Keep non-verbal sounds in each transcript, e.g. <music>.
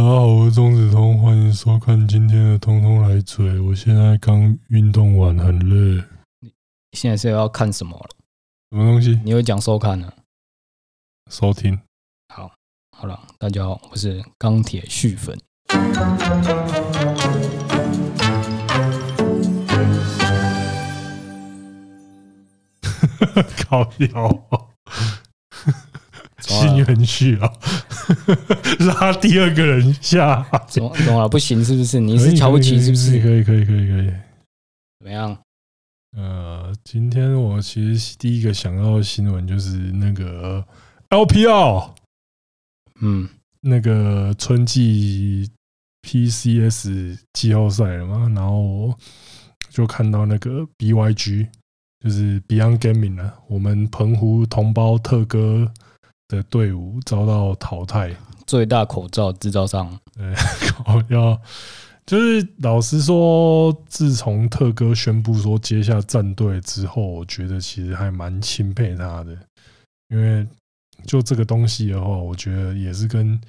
大家好，我是钟子通，欢迎收看今天的《通通来嘴》。我现在刚运动完，很累。你现在是要看什么了？什么东西？你会讲收看呢？收听。好，好了，大家好，我是钢铁续粉。<laughs> 靠腰。心很虚啊，<laughs> 拉第二个人下，怎么懂了？不行是不是？你是瞧不起是不是？可以可以可以可以。怎么样？呃，今天我其实第一个想到的新闻就是那个 LPL，嗯，那个春季 PCS 季后赛了嘛，然后就看到那个 BYG，就是 Beyond Gaming 啊，我们澎湖同胞特哥。的队伍遭到淘汰，最大口罩制造商。对，<laughs> 要就是老实说，自从特哥宣布说接下战队之后，我觉得其实还蛮钦佩他的，因为就这个东西的话，我觉得也是跟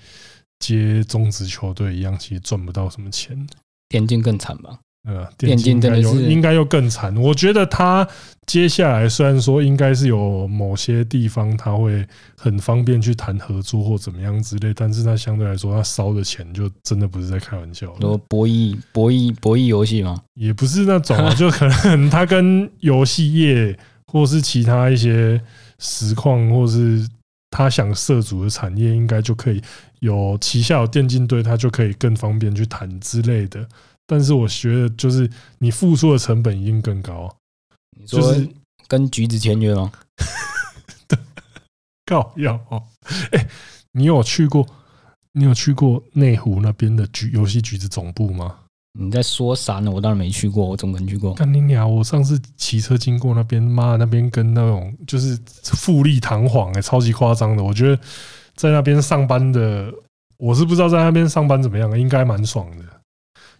接中职球队一样，其实赚不到什么钱。田径更惨吧？呃，电竞应该是应该又更惨。我觉得他接下来虽然说应该是有某些地方他会很方便去谈合作或怎么样之类，但是他相对来说他烧的钱就真的不是在开玩笑。说博弈博弈博弈游戏吗？也不是那种啊，就可能他跟游戏业或是其他一些实况或是他想涉足的产业，应该就可以有旗下有电竞队，他就可以更方便去谈之类的。但是我学的，就是你付出的成本一定更高。你说跟橘子签约吗？<laughs> 靠要哦！哎，你有去过？你有去过内湖那边的橘游戏橘子总部吗？你在说啥呢？我当然没去过，我怎么可能去过？干你娘！我上次骑车经过那边，妈，那边跟那种就是富丽堂皇哎，超级夸张的。我觉得在那边上班的，我是不知道在那边上班怎么样，应该蛮爽的。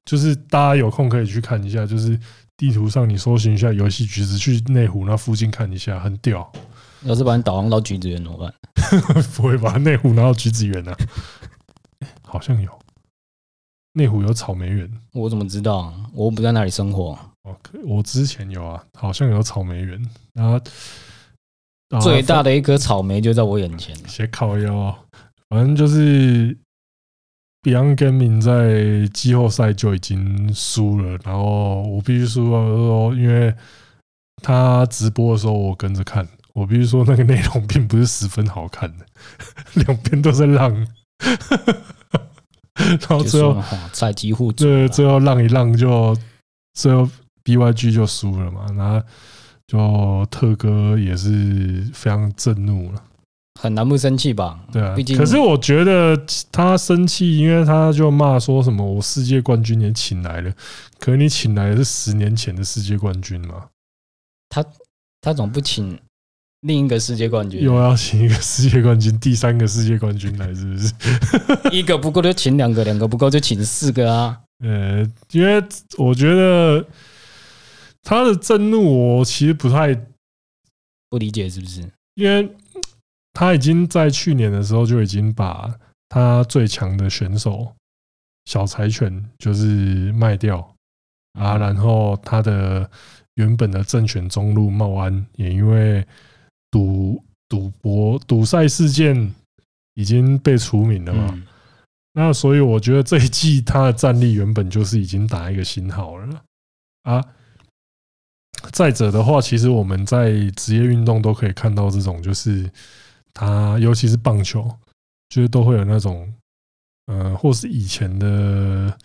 就是大家有空可以去看一下，就是地图上你搜寻一下游戏橘子，去内湖那附近看一下，很屌。要是把你导航到橘子园怎么办？<laughs> 不会吧？内湖拿到橘子园啊？<laughs> 好像有。内湖有草莓园，我怎么知道？我不在那里生活。哦，我之前有啊，好像有草莓园。然后最大的一颗草莓就在我眼前。斜靠腰，反正就是。Beyond Gaming 在季后赛就已经输了，然后我必须说，因为他直播的时候我跟着看，我必须说那个内容并不是十分好看的，<laughs> 两边都在浪，然后最后赛几乎对，最后浪一浪就最后 BYG 就输了嘛，然后就特哥也是非常震怒了。很难不生气吧？对啊，可是我觉得他生气，因为他就骂说什么“我世界冠军也请来了”，可是你请来的是十年前的世界冠军嘛？他他总不请另一个世界冠军，又要请一个世界冠军，第三个世界冠军来，是不是？<laughs> 一个不够就请两个，两个不够就请四个啊？<laughs> 呃，因为我觉得他的震怒，我其实不太不理解，是不是？因为。他已经在去年的时候就已经把他最强的选手小柴犬就是卖掉啊，然后他的原本的正选中路茂安也因为赌赌博赌赛事件已经被除名了嘛，那所以我觉得这一季他的战力原本就是已经打一个新号了啊。再者的话，其实我们在职业运动都可以看到这种就是。他尤其是棒球，就是都会有那种，呃，或是以前的，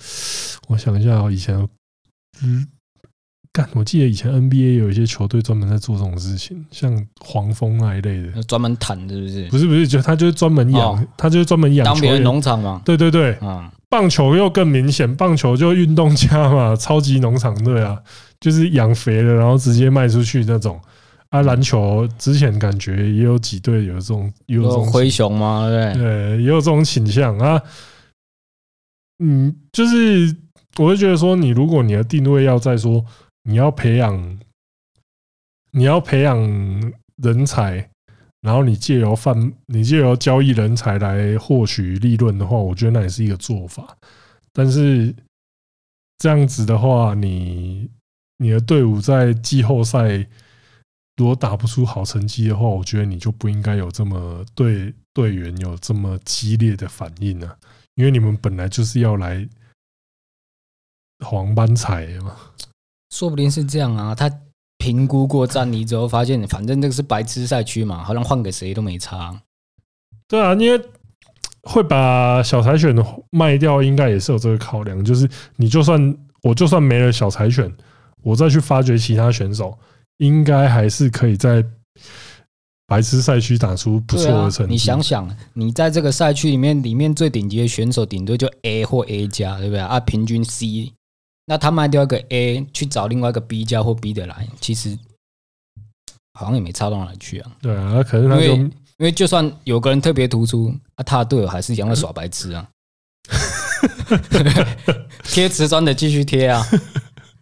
我想一下哦，以前，嗯，干，我记得以前 NBA 有一些球队专门在做这种事情，像黄蜂那一类的，专门谈是不是？不是不是，就他就是专门养，他就是专门养当别人农场嘛。对对对，棒球又更明显，棒球就运动家嘛，超级农场队啊，就是养肥了，然后直接卖出去那种。啊，篮球之前感觉也有几队有这种，有这种灰熊吗？对对，也有这种倾向啊。嗯，就是我会觉得说，你如果你的定位要在说你要培养，你要培养人才，然后你借由贩，你借由交易人才来获取利润的话，我觉得那也是一个做法。但是这样子的话，你你的队伍在季后赛如果打不出好成绩的话，我觉得你就不应该有这么对队员有这么激烈的反应啊，因为你们本来就是要来黄班彩嘛。说不定是这样啊，他评估过战力之后，发现反正这个是白痴赛区嘛，好像换给谁都没差。对啊，因为会把小柴犬卖掉，应该也是有这个考量，就是你就算我就算没了小柴犬，我再去发掘其他选手，应该还是可以在白痴赛区打出不错的成绩。你想想，你在这个赛区里面，里面最顶级的选手顶多就 A 或 A 加，对不对啊？平均 C。那他卖掉一个 A 去找另外一个 B 加或 B 的来，其实好像也没差到哪里去啊。对啊，可是他因为因为就算有个人特别突出，啊，他的队友还是一样在耍白痴啊。<laughs> <laughs> 贴瓷砖的继续贴啊，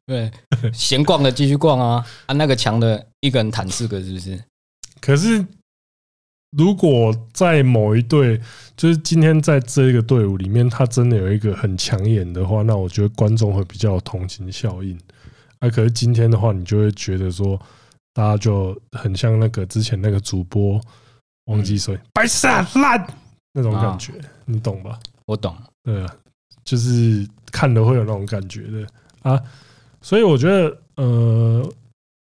对，<laughs> 闲逛的继续逛啊，啊，那个强的一个人弹四个，是不是？可是。如果在某一队，就是今天在这个队伍里面，他真的有一个很抢眼的话，那我觉得观众会比较有同情效应。啊，可是今天的话，你就会觉得说，大家就很像那个之前那个主播忘记说白色烂那种感觉，你懂吧？我懂。对啊，就是看了会有那种感觉的啊。所以我觉得，呃，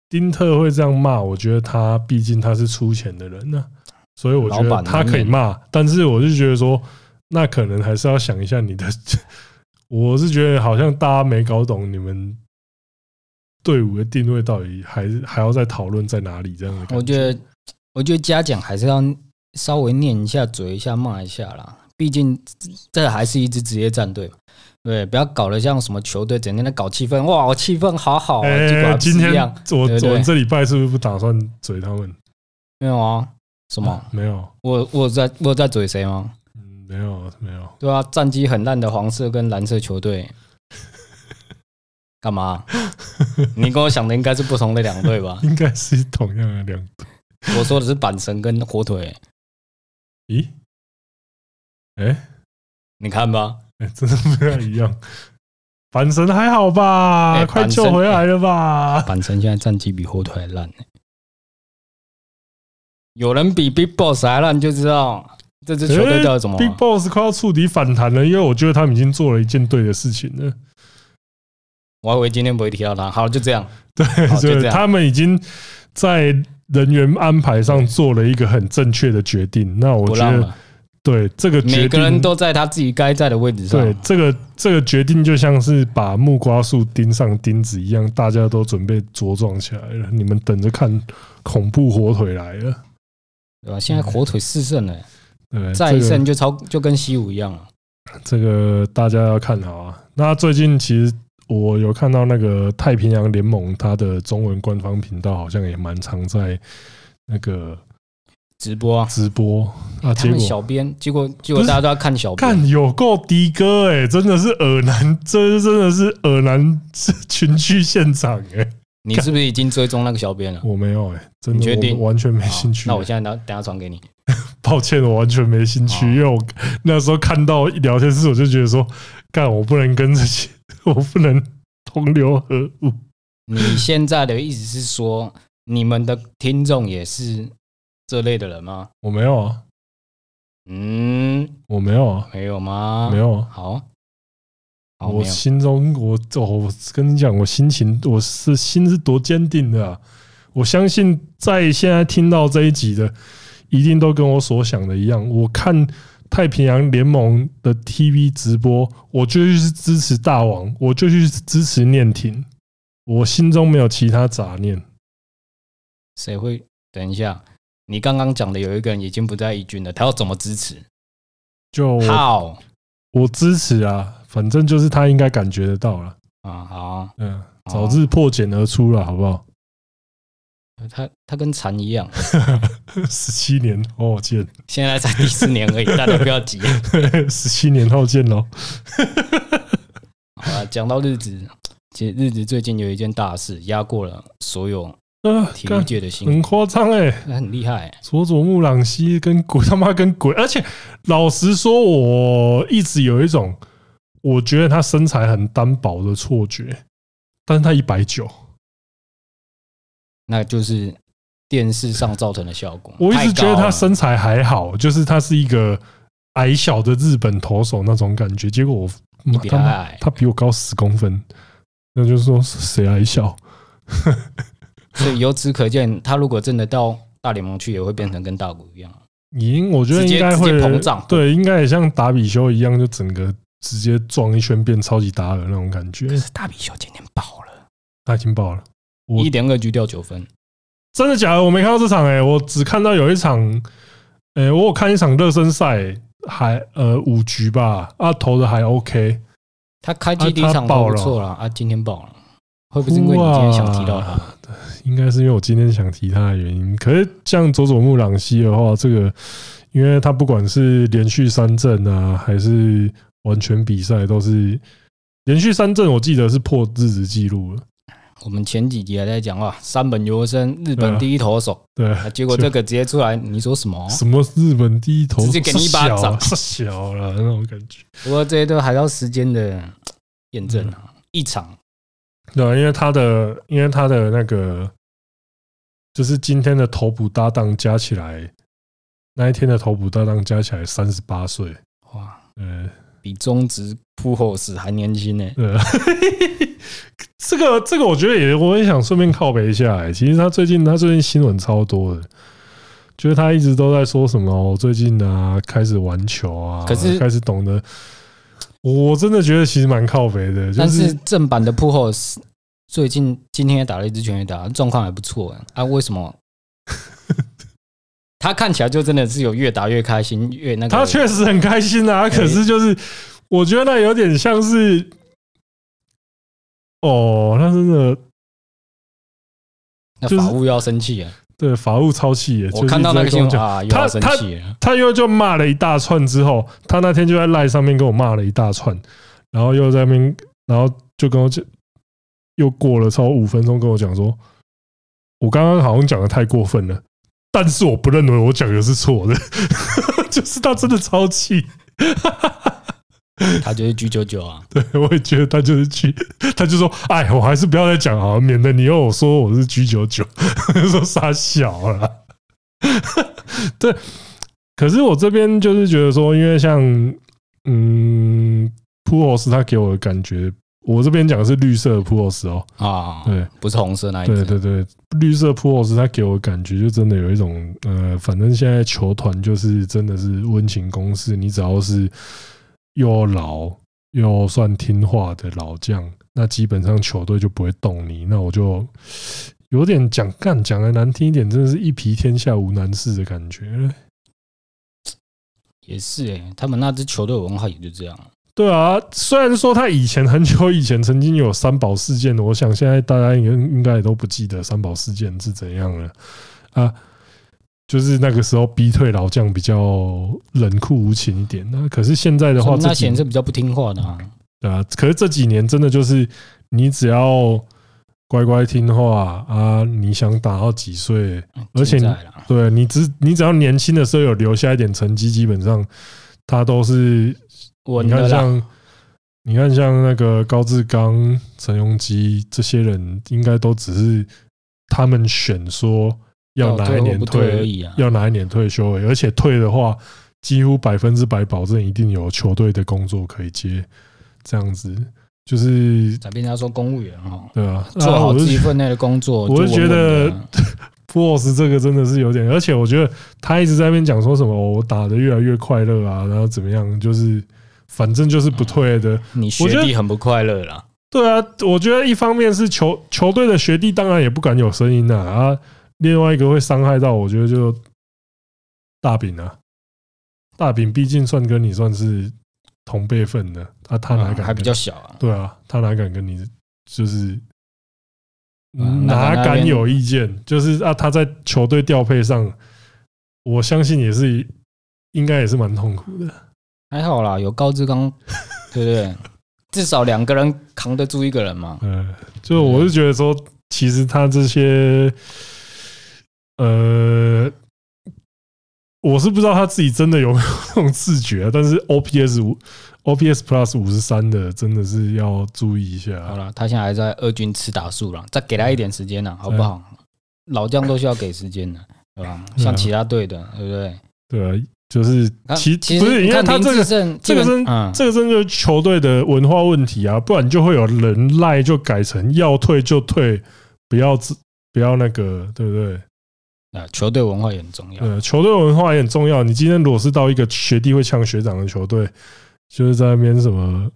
丁特会这样骂，我觉得他毕竟他是出钱的人呢。所以我觉得他可以骂，但是我就觉得说，那可能还是要想一下你的。<laughs> 我是觉得好像大家没搞懂你们队伍的定位到底还是还要再讨论在哪里这样的。我觉得，我觉得嘉奖还是要稍微念一下、嘴一下、骂一下啦。毕竟这还是一支职业战队，对，不要搞得像什么球队整天在搞气氛，哇，我气氛好好啊。今天我我们这礼拜是不是不打算嘴他们？没有啊。什么？没有，我我在我在嘴谁吗？嗯，没有没有。对啊，战绩很烂的黄色跟蓝色球队，<laughs> 干嘛？你跟我想的应该是不同的两队吧？<laughs> 应该是同样的两队。我说的是板神跟火腿。咦？哎，你看吧，哎，<laughs> 真的不太一样。阪神还好吧？快救回来了吧？阪神现在战绩比火腿还烂。有人比 Big Boss 还烂，就知道这支球队叫什么、啊欸。Big Boss 快要触底反弹了，因为我觉得他们已经做了一件对的事情了。我还以为今天不会提到他，好，就这样。对，就这样。他们已经在人员安排上做了一个很正确的决定。那我觉得，对这个，每个人都在他自己该在的位置上。对，这个这个决定就像是把木瓜树钉上钉子一样，大家都准备茁壮起来了。你们等着看，恐怖火腿来了。对吧？现在火腿四胜了，对，再一胜就超就跟西武一样了。这个大家要看好啊。那最近其实我有看到那个太平洋联盟，它的中文官方频道好像也蛮常在那个直播啊，直播啊。结果小编，结果结果大家都要看小编，看有够的哥哎，真的是耳男，这真的是耳男群聚现场哎。你是不是已经追踪那个小编了？我没有哎、欸，真的，你确定？完全没兴趣。那我现在等等下传给你。抱歉，我完全没兴趣，因为我那时候看到聊天室，我就觉得说，干，我不能跟这些，<laughs> 我不能同流合污。你现在的意思是说，你们的听众也是这类的人吗？我没有啊。嗯，我没有啊。没有吗？没有啊。好。我心中，我我跟你讲，我心情，我是心是多坚定的啊！我相信，在现在听到这一集的，一定都跟我所想的一样。我看太平洋联盟的 TV 直播，我就去支持大王，我就去支持念庭，我心中没有其他杂念。谁会？等一下，你刚刚讲的有一个人已经不在一军了，他要怎么支持？就好，我支持啊！反正就是他应该感觉得到了啊，好，嗯，早日破茧而出了，好不好？他他跟蝉一样，<laughs> 十七年后见。现在才第四年而已，<laughs> 大家不要急。十七年后见喽。<laughs> 好了，讲到日子，其实日子最近有一件大事压过了所有呃，体育界的新很夸张哎，很厉害、欸。佐佐木朗希跟鬼他妈跟鬼，<laughs> 而且老实说，我一直有一种我觉得他身材很单薄的错觉，但是他一百九，那就是电视上造成的效果。我一直觉得他身材还好，就是他是一个矮小的日本投手那种感觉。结果我他他他比我高十公分，那就是说谁矮小？<laughs> 所以由此可见，他如果真的到大联盟去，也会变成跟大谷一样。赢，我觉得应该会膨胀。对，应该也像达比修一样，就整个直接撞一圈变超级达尔那种感觉。可是达比修今天爆了，他已经爆了，一点二局掉九分。真的假的？我没看到这场诶、欸，我只看到有一场，诶、欸，我有看一场热身赛，还呃五局吧，啊投的还 OK。他开机第一场爆不错了啊，今天爆了。会不会是因为你今天想提到他？应该是因为我今天想提他的原因。可是像佐佐木朗希的话，这个，因为他不管是连续三阵啊，还是完全比赛，都是连续三阵，我记得是破日子记录了。我们前几集还在讲啊，三本优生日本第一投手，对，结果这个直接出来，你说什么？什么日本第一投手？直接给你一巴掌，太小了那种感觉。不过这些都还要时间的验证啊，一场。对，因为他的，因为他的那个，就是今天的头捕搭档加起来，那一天的头捕搭档加起来三十八岁，哇，呃，比中职扑后时还年轻呢。对，<laughs> 这个这个我觉得也，我也想顺便靠北一下。哎，其实他最近他最近新闻超多的，就是他一直都在说什么，我最近啊开始玩球啊，可是开始懂得。我真的觉得其实蛮靠北的，但是正版的铺后最近今天也打了一支全垒打，状况还不错啊。为什么？<laughs> 他看起来就真的是有越打越开心，越那个。他确实很开心啊，可是就是我觉得那有点像是，哦，他真的，那法务要生气啊。对，法务超气耶！我看到那个新闻啊，他他他又就骂了一大串之后，他那天就在赖上面跟我骂了一大串，然后又在那边，然后就跟我讲，又过了超五分钟跟我讲说，我刚刚好像讲的太过分了，但是我不认为我讲的是错的，<laughs> 就是他真的超气。<laughs> 他就是 G 九九啊，<laughs> 对，我也觉得他就是 G，他就说，哎，我还是不要再讲好了，免得你又说我是 G 九九，<laughs> 说傻小了。对，可是我这边就是觉得说，因为像嗯，普奥斯他给我的感觉，我这边讲的是绿色的普奥斯哦，啊，对，不是红色那一对对对，绿色普奥斯他给我的感觉就真的有一种呃，反正现在球团就是真的是温情攻势，你只要是。又老又算听话的老将，那基本上球队就不会动你。那我就 <sniffs> 有点讲干讲的难听一点，真的是一皮天下无难事的感觉。也是哎，他们那支球队文化也就这样。对啊，虽然说他以前很久以前曾经有三宝事件，我想现在大家应该应该也都不记得三宝事件是怎样了啊。就是那个时候逼退老将比较冷酷无情一点，那可是现在的话，那显然是比较不听话的啊。对啊，可是这几年真的就是你只要乖乖听话啊，你想打到几岁，而且对你只你只要年轻的时候有留下一点成绩，基本上他都是你看像你看像那个高志刚、陈永基这些人，应该都只是他们选说。要哪一年退而已啊？要哪一年退休？而且退的话，几乎百分之百保证一定有球队的工作可以接。这样子就是咱人家说公务员哈，对啊，做好自己分内的工作。我就觉得 Pujols <laughs> 这个真的是有点，而且我觉得他一直在那边讲说什么我打的越来越快乐啊，然后怎么样，就是反正就是不退的。你学弟很不快乐啦？对啊，我觉得一方面是球球队的学弟当然也不敢有声音啊。啊。另外一个会伤害到，我觉得就大饼啊，大饼毕竟算跟你算是同辈分的，他他哪敢还比较小啊？对啊，他哪敢跟你就是哪敢有意见？就是啊，他在球队调配上，我相信也是应该也是蛮痛苦的。还好啦，有高志刚，<laughs> 对不对？至少两个人扛得住一个人嘛。嗯，就我是觉得说。其实他这些，呃，我是不知道他自己真的有没有那种自觉，但是 OPS 五、OPS Plus 五十三的，真的是要注意一下。好了，他现在还在二军吃打数了，再给他一点时间呢，好不好？老将都需要给时间的，对吧？像其他队的，对不对？对啊。就是其其实不是，因为他这个这个真这个真就是球队的文化问题啊，不然就会有人赖就改成要退就退，不要不要那个，对不对？啊，球队文化也很重要。对，球队文化也很重要。你今天如果是到一个学弟会呛学长的球队，就是在那边什么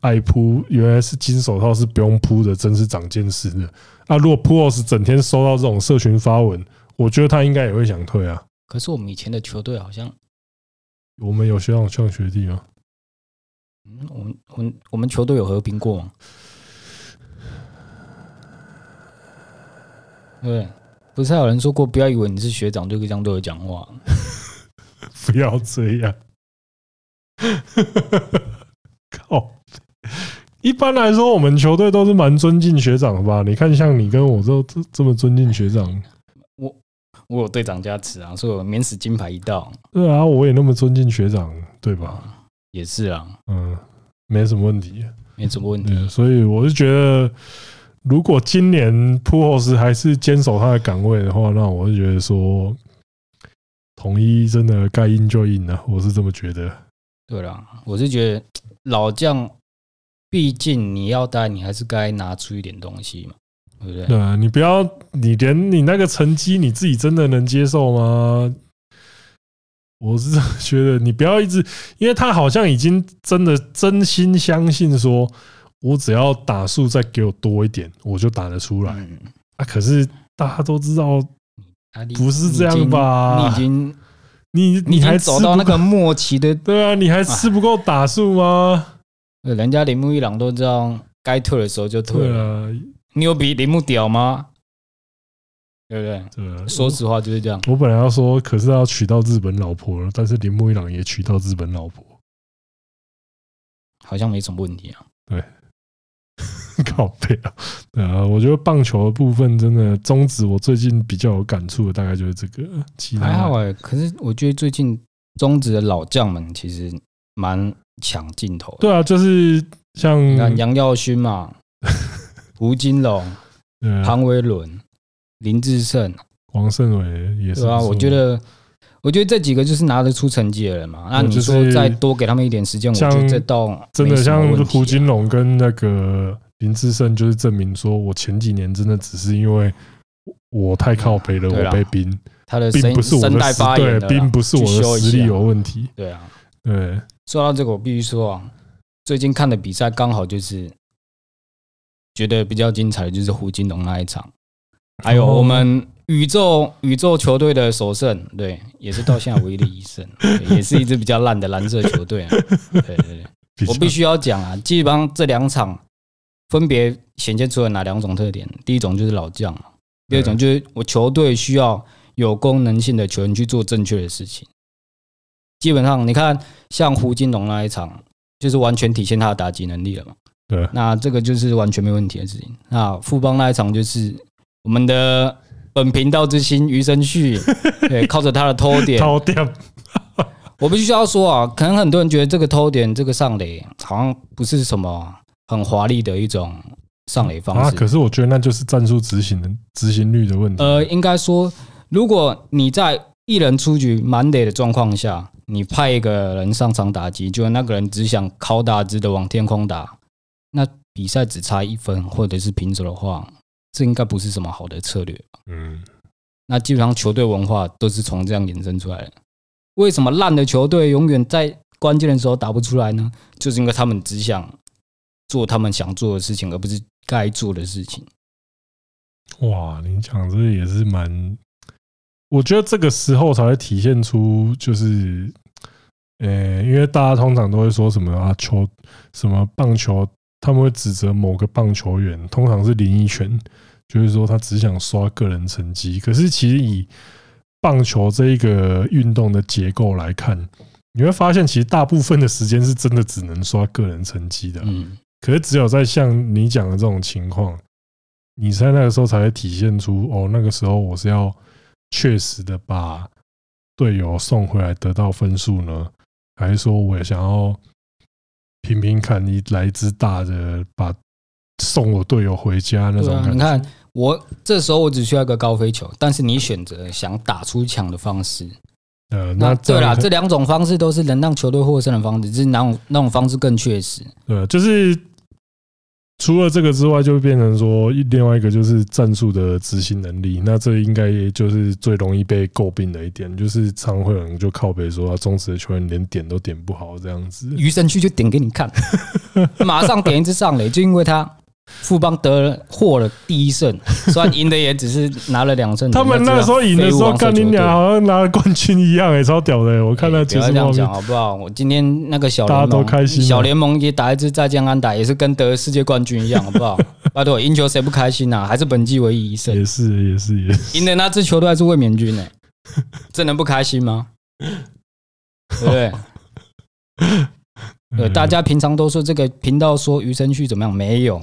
爱扑，原来是金手套是不用扑的，真是长见识的。啊，如果 Pujols 整天收到这种社群发文，我觉得他应该也会想退啊。可是我们以前的球队好像，我们有学长呛学弟吗？嗯，我们我们我们球队有和平过吗？对，不是还有人说过，不要以为你是学长就可以这样对我讲话，<laughs> 不要这样。<laughs> 靠！一般来说，我们球队都是蛮尊敬学长的吧？你看，像你跟我都这这么尊敬学长。我有队长加持啊，所以我免死金牌一道。对啊，我也那么尊敬学长，对吧？也是啊，嗯，没什么问题，没什么问题。所以我是觉得，如果今年普后斯还是坚守他的岗位的话，那我是觉得说，统一真的该硬就硬了，我是这么觉得。对啦，我是觉得老将，毕竟你要带，你还是该拿出一点东西嘛。对啊，你不要，你连你那个成绩你自己真的能接受吗？我是觉得你不要一直，因为他好像已经真的真心相信说，我只要打数再给我多一点，我就打得出来啊。可是大家都知道，不是这样吧？你已经，你你还走到那个末期的，<laughs> 对啊，你还吃不够打数吗？人家铃木一朗都这样，该退的时候就退了。你有比铃木屌吗？对不对？对，说实话就是这样。我本来要说，可是要娶到日本老婆了，但是铃木一朗也娶到日本老婆，好像没什么问题啊。对，<laughs> 靠背啊！对啊，我觉得棒球的部分真的中职，我最近比较有感触的大概就是这个。还好哎，可是我觉得最近中职的老将们其实蛮抢镜头。对啊，就是像杨耀勋嘛。<laughs> 吴金龙、庞维伦、林志胜、王胜伟也是，对啊。我觉得，我觉得这几个就是拿得出成绩的人嘛。那你说再多给他们一点时间，我觉得这倒真的像胡金龙跟那个林志胜，就是证明说我前几年真的只是因为我太靠北了，我被冰。他的并不是我的实对，并不是我的实力有问题。对啊，对。说到这个，我必须说啊，最近看的比赛刚好就是。觉得比较精彩的就是胡金龙那一场，还有我们宇宙宇宙球队的首胜，对，也是到现在唯一的一胜，<laughs> 也是一支比较烂的蓝色球队啊。对对对，<laughs> 我必须要讲啊，基本上这两场分别显现出了哪两种特点？第一种就是老将，第二种就是我球队需要有功能性的球员去做正确的事情。基本上你看，像胡金龙那一场，就是完全体现他的打击能力了嘛。对，那这个就是完全没问题的事情。那富邦那一场就是我们的本频道之星余生旭，<laughs> 对，靠着他的偷点，偷点。我必须要说啊，可能很多人觉得这个偷点，这个上垒好像不是什么很华丽的一种上垒方式。啊，可是我觉得那就是战术执行的执行率的问题。呃，应该说，如果你在一人出局满垒的状况下，你派一个人上场打击，就那个人只想靠打直的往天空打。那比赛只差一分，或者是平手的话，这应该不是什么好的策略。嗯，那基本上球队文化都是从这样衍生出来的。为什么烂的球队永远在关键的时候打不出来呢？就是因为他们只想做他们想做的事情，而不是该做的事情。哇，你讲这个也是蛮，我觉得这个时候才会体现出就是，呃，因为大家通常都会说什么啊，球什么棒球。他们会指责某个棒球员，通常是林益全，就是说他只想刷个人成绩。可是其实以棒球这一个运动的结构来看，你会发现其实大部分的时间是真的只能刷个人成绩的。嗯，可是只有在像你讲的这种情况，你在那个时候才会体现出哦，那个时候我是要确实的把队友送回来得到分数呢，还是说我也想要拼拼看你来只大的把送我队友回家那种感觉？你看我这时候我只需要一个高飞球，但是你选择想打出墙的方式。呃，那对啦，这两种方式都是能让球队获胜的方式，只是哪种那种方式更确实？对，就是。除了这个之外，就变成说另外一个就是战术的执行能力。那这应该也就是最容易被诟病的一点，就是常会有人就靠北说，中职的球员连点都点不好这样子。鱼神区就点给你看，马上点一支上垒，就因为他。富邦得了获了第一胜，<laughs> 虽然赢的也只是拿了两胜。<laughs> 他们那时候赢的时候，看你俩好像拿了冠军一样，哎，超屌的！我看到其实这样讲好不好？我今天那个小联盟。小联盟也打一支再见安打，也是跟得世界冠军一样，好不好？<laughs> 拜托，赢球谁不开心呐？还是本季唯一一胜。也是，也是，也是。赢的那支球队还是卫冕军呢，这能不开心吗？对不对？对，大家平常都说这个频道说余生旭怎么样？没有。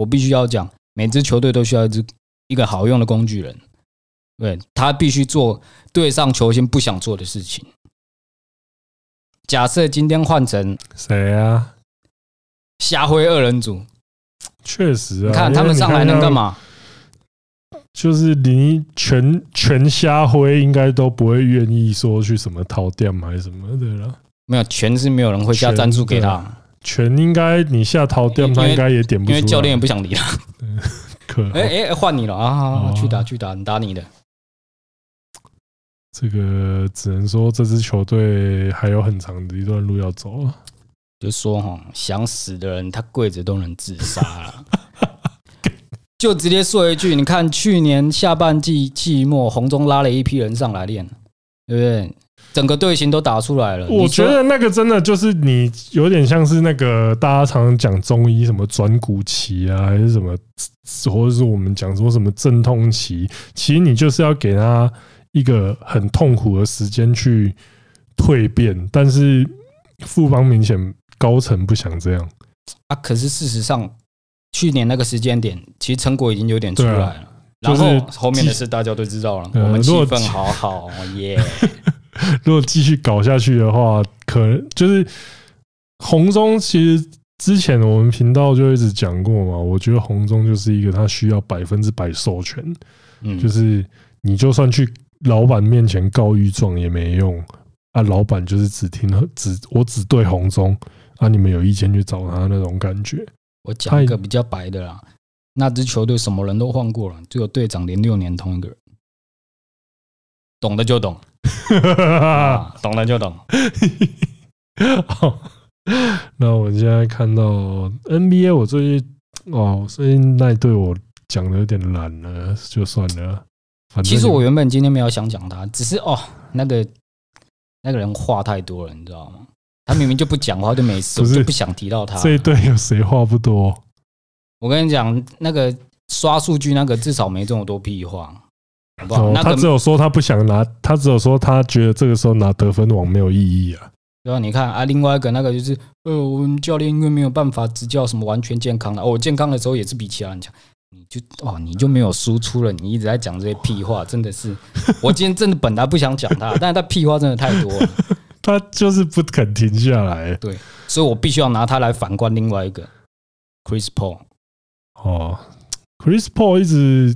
我必须要讲，每支球队都需要一支一个好用的工具人，对，他必须做对上球星不想做的事情。假设今天换成谁啊？瞎挥二人组，确实啊，你看他们上来能干嘛？就是你全全瞎挥，应该都不会愿意说去什么淘店买什么的了。没有，全是没有人会下赞助给他。全应该你下逃掉，他应该也点不出来，因为教练也不想理他。<laughs> 可 <laughs> 哎哎，换你了啊！去打去打，你打你的。这个只能说这支球队还有很长的一段路要走啊。就说哈，想死的人他跪着都能自杀了。<laughs> 就直接说一句，你看去年下半季季末，红中拉了一批人上来练，对不对？整个队形都打出来了，我觉得那个真的就是你有点像是那个大家常常讲中医什么转骨期啊，还是什么，或者是我们讲说什么阵痛期，其实你就是要给他一个很痛苦的时间去蜕变，但是富邦明显高层不想这样啊。可是事实上，去年那个时间点，其实成果已经有点出来了，然后后面的事大家都知道了，我们气氛好好耶。<laughs> <laughs> 如果继续搞下去的话，可能就是红中。其实之前我们频道就一直讲过嘛，我觉得红中就是一个他需要百分之百授权，嗯，就是你就算去老板面前告御状也没用啊，老板就是只听只我只对红中啊，你们有意见去找他那种感觉。我讲一个比较白的啦，那支球队什么人都换过了，只有队长连六年同一个人，懂的就懂。<laughs> 啊、懂了就懂。<laughs> 好，那我现在看到 NBA，我最近哦，最近那队我讲的有点懒了，就算了。其实我原本今天没有想讲他，只是哦，那个那个人话太多了，你知道吗？他明明就不讲话就没事，<laughs> 我就不想提到他。这一队有谁话不多？我跟你讲，那个刷数据那个至少没这么多屁话。哦，他只有说他不想拿，他只有说他觉得这个时候拿得分王没有意义啊。对啊，你看啊，另外一个那个就是，呃，我们教练因为没有办法执教什么完全健康的，我健康的时候也是比其他人强，你就哦，你就没有输出了，你一直在讲这些屁话，真的是，<laughs> 我今天真的本来不想讲他，但是他屁话真的太多了，<laughs> 他就是不肯停下来，对，所以我必须要拿他来反观另外一个 Chris Paul。哦，Chris Paul 一直。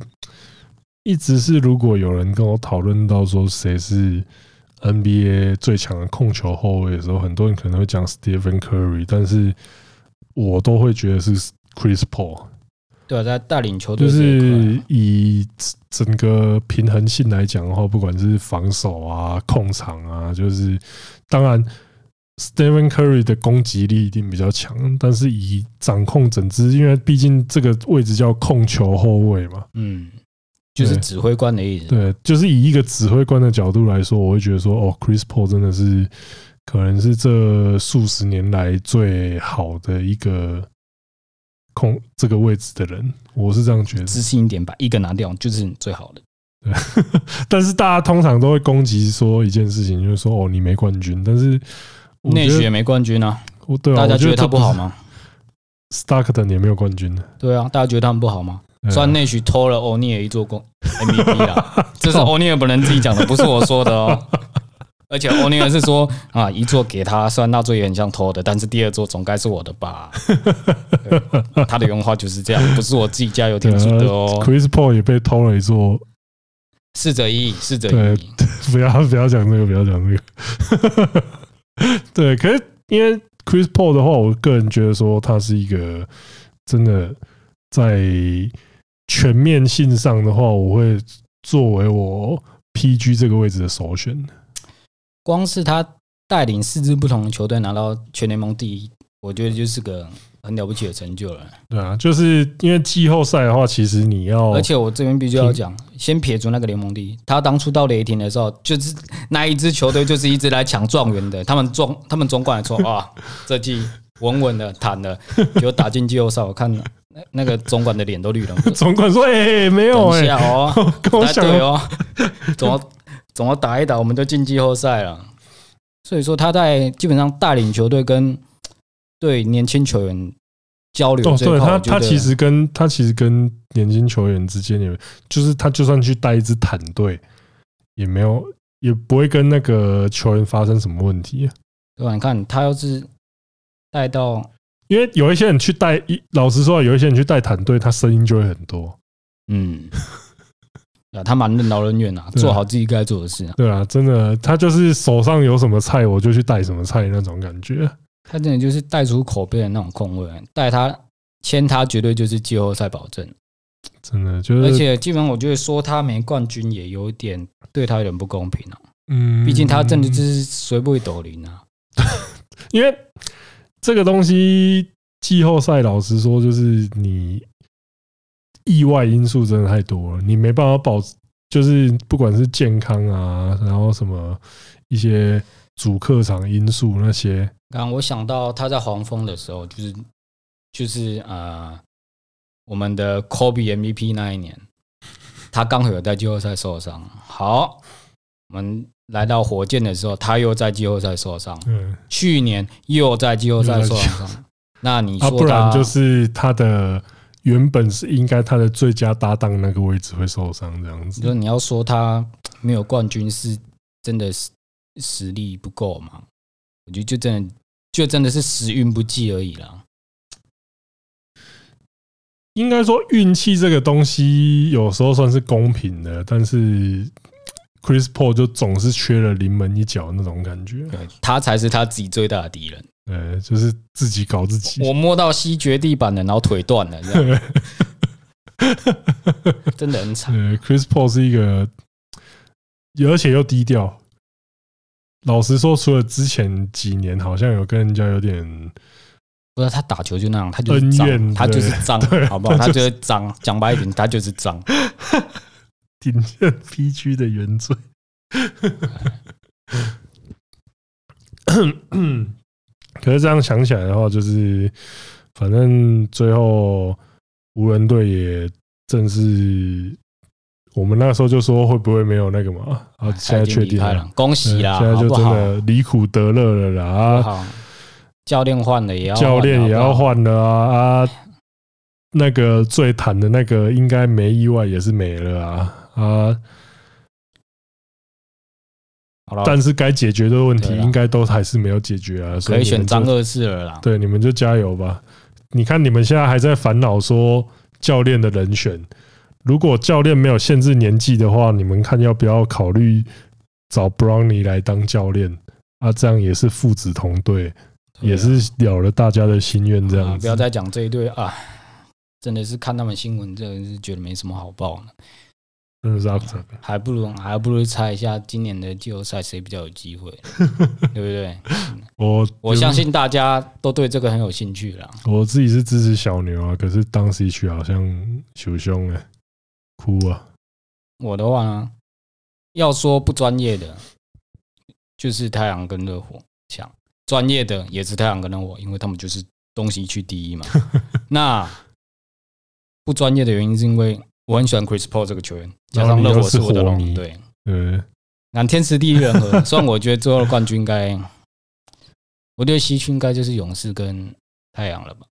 一直是，如果有人跟我讨论到说谁是 NBA 最强的控球后卫的时候，很多人可能会讲 Stephen Curry，但是我都会觉得是 Chris Paul。对啊，在带领球队，就是以整个平衡性来讲的话，不管是防守啊、控场啊，就是当然 Stephen Curry 的攻击力一定比较强，但是以掌控整支，因为毕竟这个位置叫控球后卫嘛，嗯。就是指挥官的意思。对，就是以一个指挥官的角度来说，我会觉得说，哦，Chris Paul 真的是可能是这数十年来最好的一个控这个位置的人，我是这样觉得。自信一点，把一个拿掉就是最好的。对，<laughs> 但是大家通常都会攻击说一件事情，就是说，哦，你没冠军，但是内许也没冠军啊。对啊，大家觉得他不好吗？Starkton 也没有冠军。对啊，大家觉得他们不好吗？虽然内许偷了欧尼尔一座公 MVP 啦，<laughs> 这是欧尼尔本人自己讲的，不是我说的哦。<laughs> 而且欧尼尔是说啊，一座给他，虽然那座也很像偷的，但是第二座总该是我的吧？<laughs> 他的原话就是这样，不是我自己加油添醋的哦。Chris Paul 也被偷了一座，四者一，四者一。不要不要讲这个，不要讲这个。对，可是因为 Chris Paul 的话，我个人觉得说他是一个真的在全面性上的话，我会作为我 PG 这个位置的首选。光是他带领四支不同的球队拿到全联盟第一，我觉得就是个很了不起的成就了。对啊，就是因为季后赛的话，其实你要，而且我这边必须要讲，先撇除那个联盟第一，他当初到雷霆的时候，就是那一支球队就是一直来抢状元的，他们总他们总管说啊，这季稳稳的坦了，<laughs> 结果打进季后赛，我看那那个总管的脸都绿了。<laughs> 总管说：“哎，没有哎，哦，<laughs> 跟我想哦，怎么？”总要打一打，我们就进季后赛了。所以说他在基本上带领球队跟对年轻球员交流。对他，他其实跟他其实跟年轻球员之间有，就是他就算去带一支坦队，也没有也不会跟那个球员发生什么问题。啊对吧？你看他要是带到，因为有一些人去带一，老实说，有一些人去带团队，他声音就会很多。嗯。<laughs> 啊，他蛮任劳任怨啊，做好自己该做的事。对啊，真的，他就是手上有什么菜，我就去带什么菜那种感觉。他真的就是带出口碑的那种控卫，带他签他绝对就是季后赛保证。真的就是，而且基本上我觉得说他没冠军也有点对他有点不公平啊。嗯，毕竟他真的就是随不会抖零啊。<laughs> 因为这个东西季后赛，老实说就是你。意外因素真的太多了，你没办法保，就是不管是健康啊，然后什么一些主客场因素那些。刚我想到他在黄蜂的时候，就是就是呃，我们的 Kobe MVP 那一年，他刚好有在季后赛受伤。好，我们来到火箭的时候，他又在季后赛受伤。嗯，去年又在季后赛受伤。<laughs> 那你说他，不然就是他的。原本是应该他的最佳搭档那个位置会受伤这样子。就你要说他没有冠军是真的是实力不够吗？我觉得就真的就真的是时运不济而已啦。应该说运气这个东西有时候算是公平的，但是 Chris Paul 就总是缺了临门一脚那种感觉。对，他才是他自己最大的敌人。呃，就是自己搞自己。我摸到西决地板了，然后腿断了，这样 <laughs> 真的很惨。呃，Chris Paul 是一个，而且又低调。老实说，除了之前几年好像有跟人家有点，不是他打球就那样，他就是脏，他就是脏，好不好？他就是脏，讲白一点，他就是脏。<laughs> 顶着 P 区的原罪。可是这样想起来的话，就是反正最后湖人队也正是我们那时候就说会不会没有那个嘛？啊，现在确定了，恭喜啦！现在就真的离苦得乐了啦！啊，教练换了也要教练也要换了啊啊！那个最惨的那个应该没意外也是没了啊啊！但是该解决的问题应该都还是没有解决啊，所以可以选张二世了啦。对，你们就加油吧。你看你们现在还在烦恼说教练的人选，如果教练没有限制年纪的话，你们看要不要考虑找 Brownie 来当教练啊？这样也是父子同队，也是了了大家的心愿。这样不要再讲这一对啊！真的是看他们新闻，真的是觉得没什么好报的。嗯，还不如还不如猜一下今年的季后赛谁比较有机会，<laughs> 对不对？我我相信大家都对这个很有兴趣啦。我自己是支持小牛啊，可是当时去好像受伤哎，哭啊！我的话呢，要说不专业的，就是太阳跟热火强；专业的也是太阳跟热火，因为他们就是东西区第一嘛。<laughs> 那不专业的原因是因为。我很喜欢 Chris Paul 这个球员，加上热火是我的龙，对，嗯，那天时地利人和。<laughs> 虽然我觉得最后的冠军应该，我觉得西区应该就是勇士跟太阳了吧。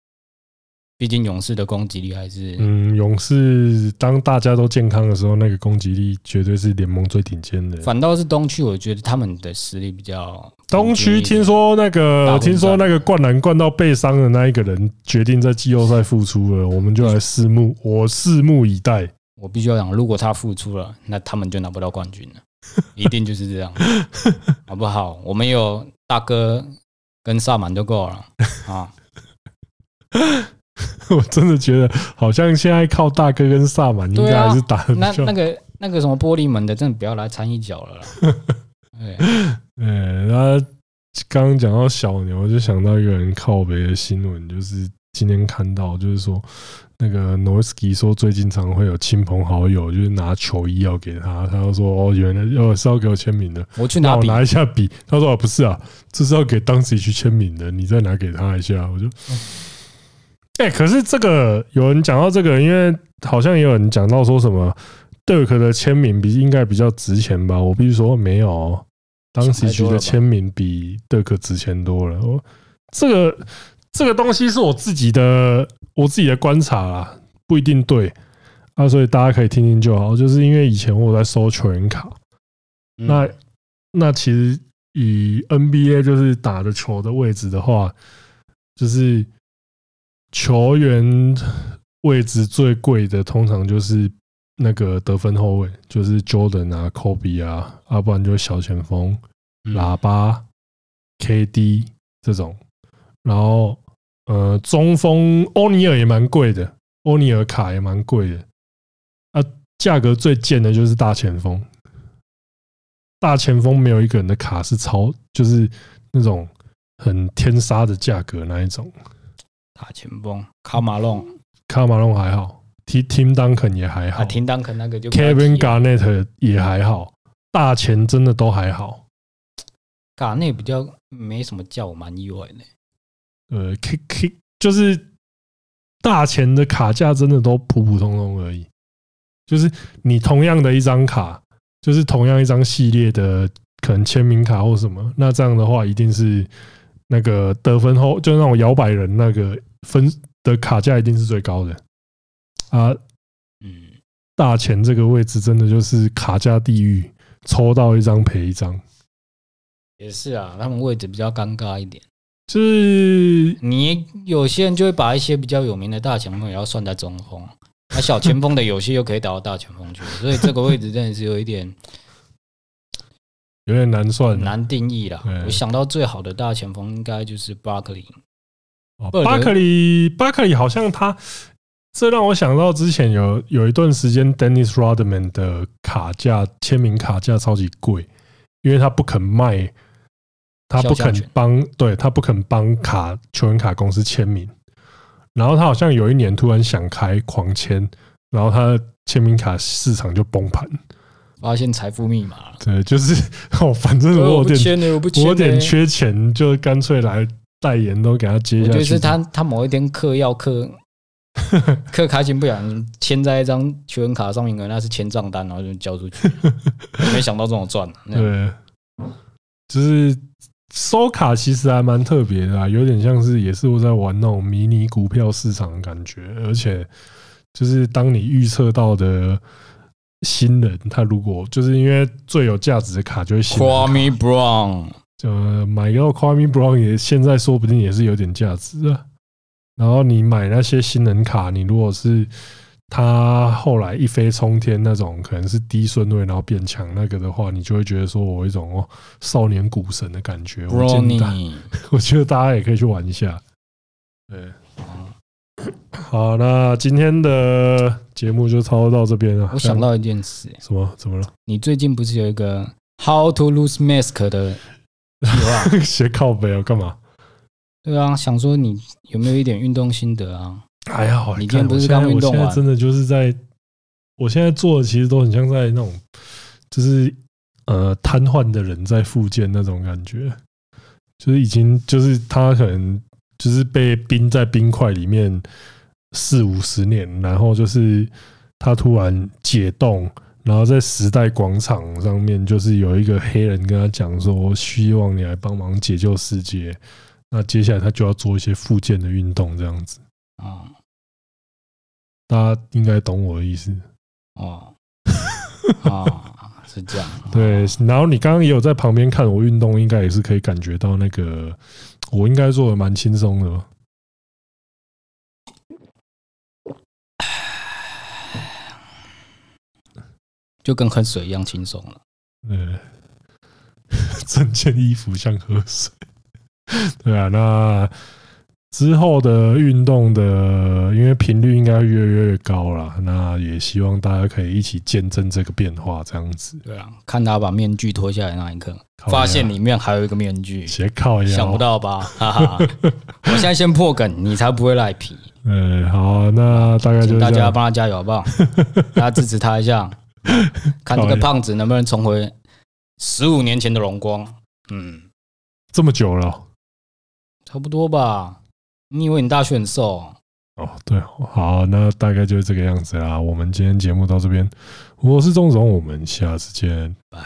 毕竟勇士的攻击力还是……嗯，勇士当大家都健康的时候，那个攻击力绝对是联盟最顶尖的。反倒是东区，我觉得他们的实力比较。东区听说那个，听说那个灌篮灌到背伤的那一个人决定在季后赛复出了，我们就来拭目，我拭目以待。我必须要讲，如果他复出了，那他们就拿不到冠军了，一定就是这样，<laughs> 好不好？我们有大哥跟萨满就够了啊！<laughs> <laughs> 我真的觉得，好像现在靠大哥跟萨满应该还是打得那那个那个什么玻璃门的，真的不要来掺一脚了啦。<laughs> 对，然后刚刚讲到小牛，就想到一个人靠北的新闻，就是今天看到，就是说那个诺维斯基说最近常会有亲朋好友就是拿球衣要给他，他就说哦，原来要是要给我签名的，我去拿我拿一下笔，他说啊不是啊，这是要给当时去签名的，你再拿给他一下，我就。哎，可是这个有人讲到这个，因为好像也有人讲到说什么 Dirk 的签名比应该比较值钱吧？我必须说没有，当时局的签名比 Dirk 值钱多了。我这个这个东西是我自己的我自己的观察啦，不一定对啊，所以大家可以听听就好。就是因为以前我在收球员卡，那那其实以 NBA 就是打的球的位置的话，就是。球员位置最贵的，通常就是那个得分后卫，就是 Jordan 啊、Kobe 啊，要不然就是小前锋、喇叭、KD 这种。然后，呃，中锋欧尼尔也蛮贵的，欧尼尔卡也蛮贵的。啊，价格最贱的就是大前锋，大前锋没有一个人的卡是超，就是那种很天杀的价格那一种。大前锋卡马龙，卡马龙还好，Tim Duncan 也还好，Tim Duncan 那个就 Kevin Garnett 也还好，大前真的都还好，Garnett 比较没什么叫我蛮意外的。呃，K K 就是大前的卡价真的都普普通通而已，就是你同样的一张卡，就是同样一张系列的可能签名卡或什么，那这样的话一定是。那个得分后，就那种摇摆人那个分的卡价一定是最高的啊。嗯，大前这个位置真的就是卡价地狱，抽到一张赔一张。也是啊，他们位置比较尴尬一点。就是你有些人就会把一些比较有名的大前锋也要算在中锋，那小前锋的有些又可以打到大前锋去，所以这个位置真的是有一点。有点难算，难定义了。我想到最好的大前锋应该就是巴克利。巴克利，巴克利好像他，这让我想到之前有有一段时间，Dennis Rodman 的卡价签名卡价超级贵，因为他不肯卖，他不肯帮，对他不肯帮卡球员卡公司签名。然后他好像有一年突然想开狂签，然后他的签名卡市场就崩盘。发现财富密码，对，就是 <laughs> 哦，反正我有点，我有点缺钱，就干脆来代言，都给他接下去。就是他，他某一天嗑药嗑 <laughs> 嗑开心，不想签在一张球员卡上面，那是签账单，然后就交出去。没想到这种赚，<laughs> 对，就是收卡其实还蛮特别的，有点像是也是我在玩那种迷你股票市场的感觉，而且就是当你预测到的。新人，他如果就是因为最有价值的卡就是新人卡，Kwame Brown，呃买到 Kwame Brown 也现在说不定也是有点价值啊。然后你买那些新人卡，你如果是他后来一飞冲天那种，可能是低顺位然后变强那个的话，你就会觉得说我有一种哦少年股神的感觉。我建议，<laughs> 我觉得大家也可以去玩一下。对。<coughs> 好，那今天的节目就差不多到这边了。我想到一件事，什么？怎么了？你最近不是有一个 How to lose mask 的计划？<laughs> 斜靠背啊？干嘛？对啊，想说你有没有一点运动心得啊？还好，你今天不是刚运动完？真的就是在，我现在做的其实都很像在那种，就是呃瘫痪的人在复健那种感觉，就是已经就是他可能。就是被冰在冰块里面四五十年，然后就是他突然解冻，然后在时代广场上面，就是有一个黑人跟他讲说：“希望你来帮忙解救世界。”那接下来他就要做一些复健的运动，这样子。啊，大家应该懂我的意思哦。啊，是这样。<laughs> 对，然后你刚刚也有在旁边看我运动，应该也是可以感觉到那个我应该做的蛮轻松的吧。就跟喝水一样轻松了。嗯，<laughs> 整件衣服像喝水。对啊，那之后的运动的，因为频率应该越来越高了，那也希望大家可以一起见证这个变化，这样子。对啊，看他把面具脱下来那一刻，发现里面还有一个面具，斜靠一下，想不到吧？哈哈，<laughs> 我现在先破梗，你才不会赖皮。嗯，好，那大概就大家帮他加油好不好？<laughs> 大家支持他一下。看这个胖子能不能重回十五年前的荣光？嗯，这么久了，差不多吧？你以为你大学很瘦？哦，对，好，那大概就是这个样子啦。我们今天节目到这边，我是钟总，我们下次见，拜。